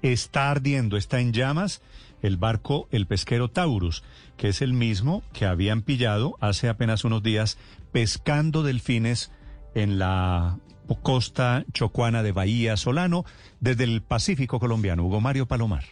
Está ardiendo, está en llamas el barco El Pesquero Taurus, que es el mismo que habían pillado hace apenas unos días pescando delfines en la costa chocuana de Bahía Solano desde el Pacífico colombiano. Hugo Mario Palomar.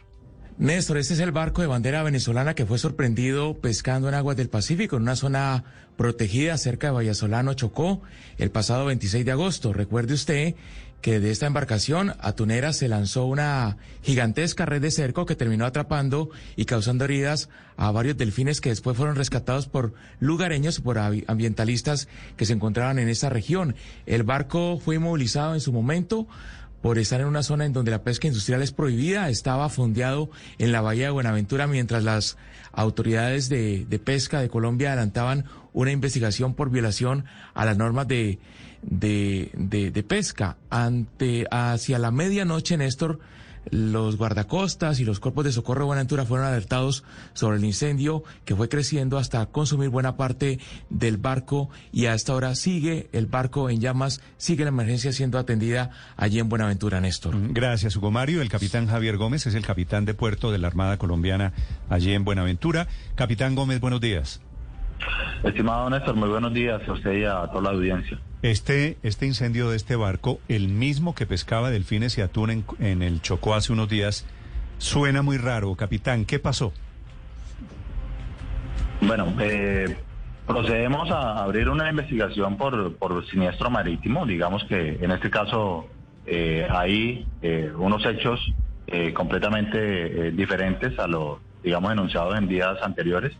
Néstor, este es el barco de bandera venezolana que fue sorprendido pescando en aguas del Pacífico, en una zona protegida cerca de Vallasolano, Chocó, el pasado 26 de agosto. Recuerde usted que de esta embarcación atunera se lanzó una gigantesca red de cerco que terminó atrapando y causando heridas a varios delfines que después fueron rescatados por lugareños y por ambientalistas que se encontraban en esa región. El barco fue inmovilizado en su momento por estar en una zona en donde la pesca industrial es prohibida, estaba fondeado en la bahía de Buenaventura mientras las autoridades de, de pesca de Colombia adelantaban una investigación por violación a las normas de, de, de, pesca. Ante, hacia la medianoche, Néstor, los guardacostas y los cuerpos de socorro de Buenaventura fueron alertados sobre el incendio que fue creciendo hasta consumir buena parte del barco y a esta hora sigue el barco en llamas, sigue la emergencia siendo atendida allí en Buenaventura, Néstor. Gracias, Hugo Mario. El capitán Javier Gómez es el capitán de puerto de la Armada Colombiana allí en Buenaventura. Capitán Gómez, buenos días. Estimado Néstor, muy buenos días a usted y a toda la audiencia. Este, este incendio de este barco, el mismo que pescaba delfines y atún en, en el Chocó hace unos días, suena muy raro. Capitán, ¿qué pasó? Bueno, eh, procedemos a abrir una investigación por, por siniestro marítimo. Digamos que en este caso eh, hay eh, unos hechos eh, completamente eh, diferentes a los, digamos, enunciados en días anteriores.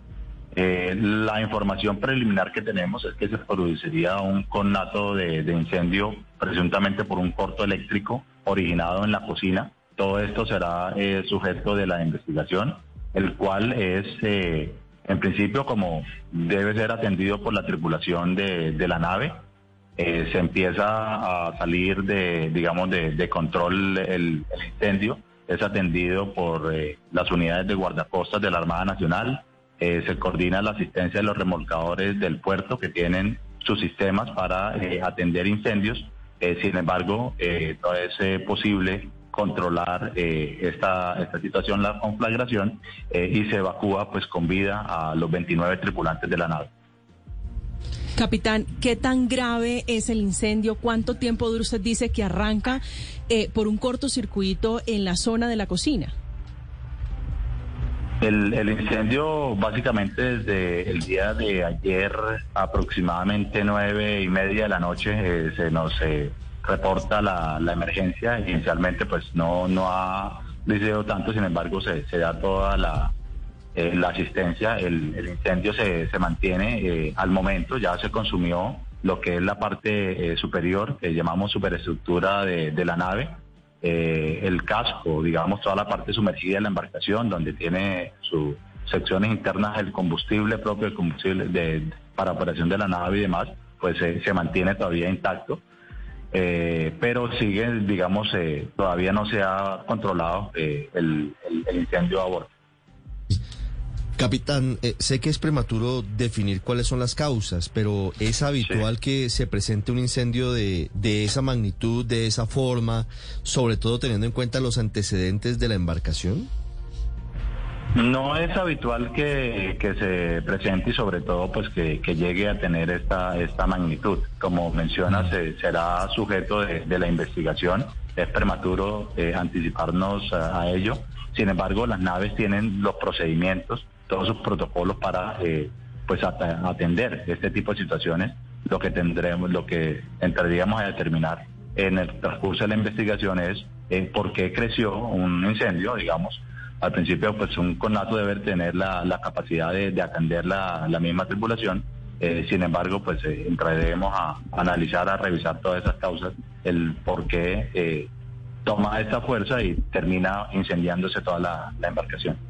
Eh, la información preliminar que tenemos es que se produciría un conato de, incendio presuntamente por un corto eléctrico originado en la cocina. Todo esto será eh, sujeto de la investigación, el cual es, eh, en principio, como debe ser atendido por la tripulación de, la nave. se empieza a salir de, digamos, de, de control el, el, incendio. Es atendido por las unidades de guardacostas de la Armada Nacional, eh, se coordina la asistencia de los remolcadores del puerto que tienen sus sistemas para eh, atender incendios. Eh, sin embargo, no es posible controlar esta, situación, la conflagración, y se evacúa pues con vida a los 29 tripulantes de la nave. Capitán, ¿qué tan grave es el incendio? ¿Cuánto tiempo dura usted dice que arranca por un cortocircuito en la zona de la cocina? El, incendio básicamente desde el día de ayer aproximadamente nueve y media de la noche eh, se nos eh, reporta la, emergencia. Inicialmente pues no, no ha deseo tanto, sin embargo se, se da toda la, eh, asistencia. El, incendio se, se mantiene al momento, ya se consumió lo que es la parte superior que llamamos superestructura de la nave eh, el casco, digamos, toda la parte sumergida de la embarcación, donde tiene sus secciones internas el combustible propio, el combustible para operación de la nave y demás, pues eh, se mantiene todavía intacto. Eh, pero sigue, digamos, todavía no se ha controlado el, incendio a bordo. Capitán, eh, sé que es prematuro definir cuáles son las causas, pero ¿es habitual sí. que se presente un incendio de, de, esa magnitud, de esa forma, sobre todo teniendo en cuenta los antecedentes de la embarcación? No es habitual que, que se presente y sobre todo pues que, que, llegue a tener esta, esta magnitud. Como mencionas, eh, será sujeto de, de, la investigación. Es prematuro eh, anticiparnos a, a ello. Sin embargo, las naves tienen los procedimientos todos sus protocolos para eh, pues atender este tipo de situaciones. Lo que tendremos, lo que entraríamos a determinar en el transcurso de la investigación es eh, por qué creció un incendio, digamos. Al principio, pues un conato debe tener la, la capacidad de, de atender la, la, misma tripulación. Eh, sin embargo, pues entraremos a, analizar, a revisar todas esas causas, el por qué toma esta fuerza y termina incendiándose toda la embarcación.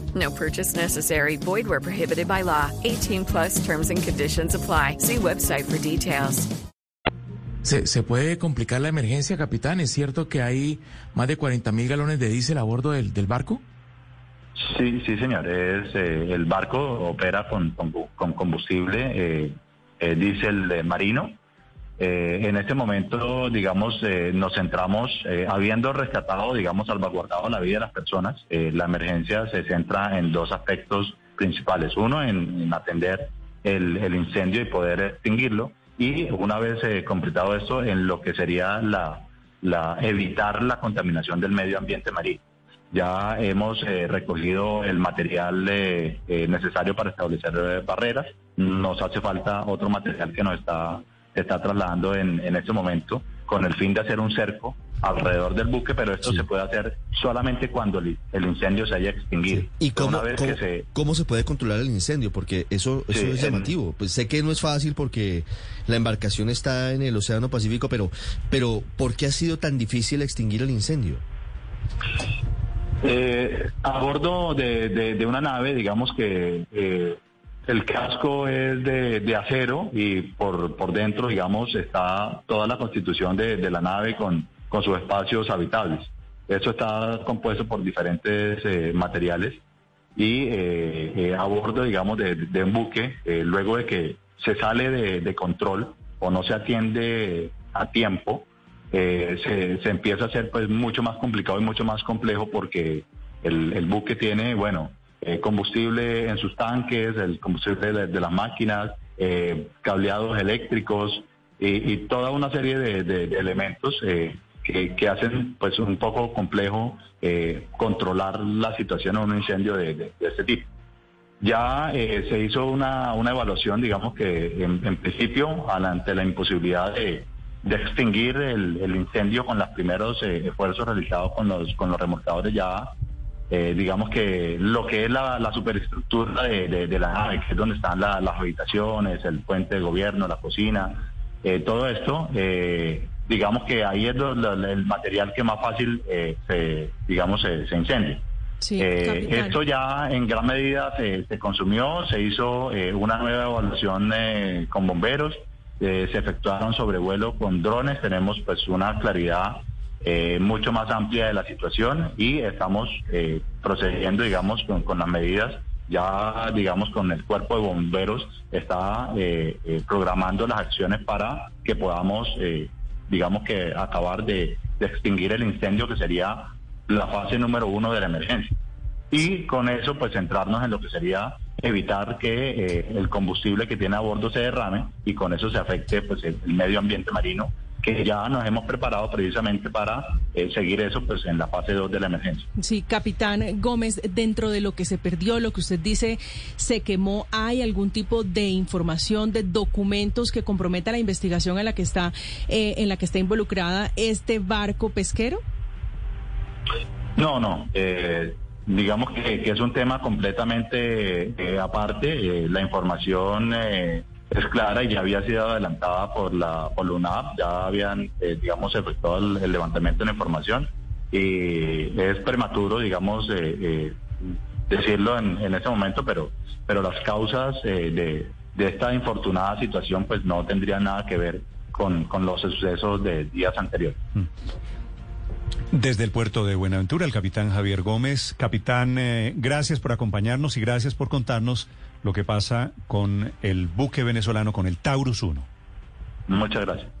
No purchase necessary. Void where prohibited by law. 18 plus terms and conditions apply. See website for details. ¿Se, ¿Se puede complicar la emergencia, capitán? ¿Es cierto que hay más de 40 mil galones de diésel a bordo del, del barco? Sí, sí, señor. Es, eh, el barco opera con, con, con combustible eh, eh, diésel marino. Eh, en este momento, digamos, eh, nos centramos, eh, habiendo rescatado, digamos, salvaguardado la vida de las personas, eh, la emergencia se centra en dos aspectos principales. Uno, en, en atender el, incendio y poder extinguirlo. Y una vez completado esto, en lo que sería la, evitar la contaminación del medio ambiente marino. Ya hemos recogido el material eh, necesario para establecer barreras. Nos hace falta otro material que nos está, se está trasladando en, en este momento con el fin de hacer un cerco alrededor del buque, pero esto se puede hacer solamente cuando el, el incendio se haya extinguido. ¿Y cómo, Una vez cómo, que se, cómo se puede controlar el incendio? Porque eso, eso Sí, es en- llamativo. Pues sé que no es fácil porque la embarcación está en el Océano Pacífico, pero, pero ¿por qué ha sido tan difícil extinguir el incendio? Eh, a bordo de, de- de una nave, digamos que eh, el casco es de, de acero y por, por dentro, digamos, está toda la constitución de, de la nave con, con sus espacios habitables. Eso está compuesto por diferentes eh, materiales y eh, eh, a bordo, digamos, de, de un buque, eh, luego de que se sale de, control o no se atiende a tiempo, eh, se, se empieza a hacer pues mucho más complicado y mucho más complejo porque el, el buque tiene, bueno, eh, combustible en sus tanques, el combustible de, las máquinas, eh, cableados eléctricos y, toda una serie de, elementos eh, que, hacen pues un poco complejo controlar la situación en un incendio de, este tipo. Ya se hizo una, una evaluación, digamos que en, en principio, ante la imposibilidad de, extinguir el, incendio con los primeros esfuerzos realizados con los, con los remolcadores ya, eh, digamos que lo que es la, la superestructura de, de- de la nave, que es donde están la- las habitaciones, el puente de gobierno, la cocina, eh, todo esto, eh, digamos que ahí es lo- lo- el material que más fácil, eh, se, digamos, se, se incendia. Sí, Eh, esto ya en gran medida se, se consumió, se hizo eh, una nueva evaluación eh, con bomberos, se efectuaron sobrevuelos con drones, tenemos pues una claridad eh, mucho más amplia de la situación y estamos eh, procediendo, digamos, con, las medidas. Ya, digamos, con el cuerpo de bomberos está eh, eh, programando las acciones para que podamos, eh, digamos, que acabar de, extinguir el incendio que sería la fase número uno de la emergencia. Y con eso, pues centrarnos en lo que sería evitar que eh, el combustible que tiene a bordo se derrame y con eso se afecte pues el medio ambiente marino, que ya nos hemos preparado precisamente para eh, seguir eso pues en la fase 2 de la emergencia. Sí, capitán Gómez, dentro de lo que se perdió, lo que usted dice, se quemó, ¿hay algún tipo de información, de documentos que comprometa la investigación en la que está, eh, en la que está involucrada este barco pesquero? No, no. eh, digamos que, que es un tema completamente eh, aparte. eh, la información eh, es clara y ya había sido adelantada por la, por UNAP. Ya habían, eh, digamos, efectuado el, levantamiento de la información. Y es prematuro, digamos, eh, eh, decirlo en, en este momento, pero, pero las causas de, de esta infortunada situación pues no tendrían nada que ver con, con los sucesos de días anteriores. Desde el puerto de Buenaventura, el capitán Javier Gómez. Capitán, eh, gracias por acompañarnos y gracias por contarnos lo que pasa con el buque venezolano, con el Taurus 1. Muchas gracias.